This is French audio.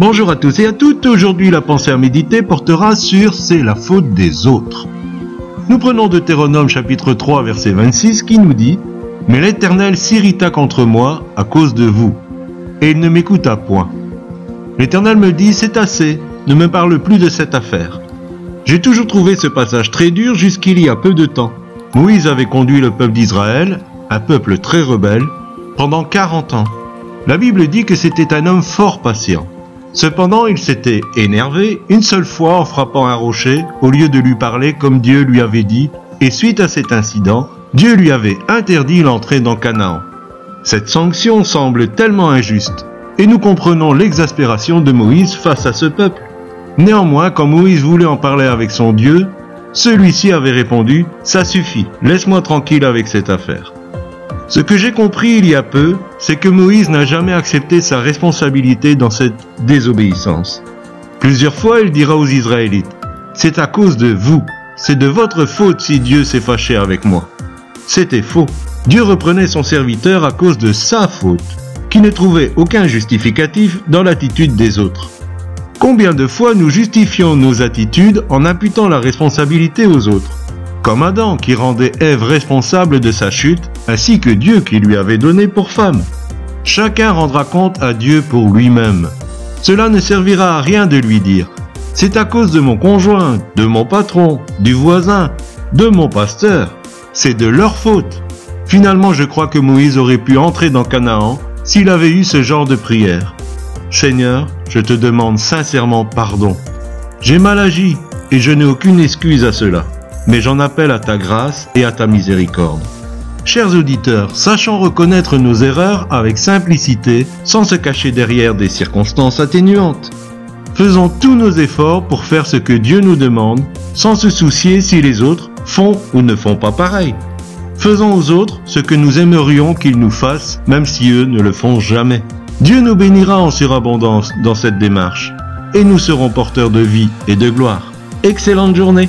Bonjour à tous et à toutes, aujourd'hui la pensée à méditer portera sur C'est la faute des autres. Nous prenons Deutéronome chapitre 3 verset 26 qui nous dit Mais l'Éternel s'irrita contre moi à cause de vous, et il ne m'écouta point. L'Éternel me dit C'est assez, ne me parle plus de cette affaire. J'ai toujours trouvé ce passage très dur jusqu'il y a peu de temps. Moïse avait conduit le peuple d'Israël, un peuple très rebelle, pendant 40 ans. La Bible dit que c'était un homme fort patient. Cependant, il s'était énervé une seule fois en frappant un rocher au lieu de lui parler comme Dieu lui avait dit, et suite à cet incident, Dieu lui avait interdit l'entrée dans Canaan. Cette sanction semble tellement injuste, et nous comprenons l'exaspération de Moïse face à ce peuple. Néanmoins, quand Moïse voulait en parler avec son Dieu, celui-ci avait répondu ⁇ Ça suffit, laisse-moi tranquille avec cette affaire ⁇ ce que j'ai compris il y a peu, c'est que Moïse n'a jamais accepté sa responsabilité dans cette désobéissance. Plusieurs fois, il dira aux Israélites, C'est à cause de vous, c'est de votre faute si Dieu s'est fâché avec moi. C'était faux. Dieu reprenait son serviteur à cause de sa faute, qui ne trouvait aucun justificatif dans l'attitude des autres. Combien de fois nous justifions nos attitudes en imputant la responsabilité aux autres? Comme Adam qui rendait Ève responsable de sa chute, ainsi que Dieu qui lui avait donné pour femme. Chacun rendra compte à Dieu pour lui-même. Cela ne servira à rien de lui dire C'est à cause de mon conjoint, de mon patron, du voisin, de mon pasteur. C'est de leur faute. Finalement, je crois que Moïse aurait pu entrer dans Canaan s'il avait eu ce genre de prière. Seigneur, je te demande sincèrement pardon. J'ai mal agi et je n'ai aucune excuse à cela mais j'en appelle à ta grâce et à ta miséricorde. Chers auditeurs, sachons reconnaître nos erreurs avec simplicité, sans se cacher derrière des circonstances atténuantes. Faisons tous nos efforts pour faire ce que Dieu nous demande, sans se soucier si les autres font ou ne font pas pareil. Faisons aux autres ce que nous aimerions qu'ils nous fassent, même si eux ne le font jamais. Dieu nous bénira en surabondance dans cette démarche, et nous serons porteurs de vie et de gloire. Excellente journée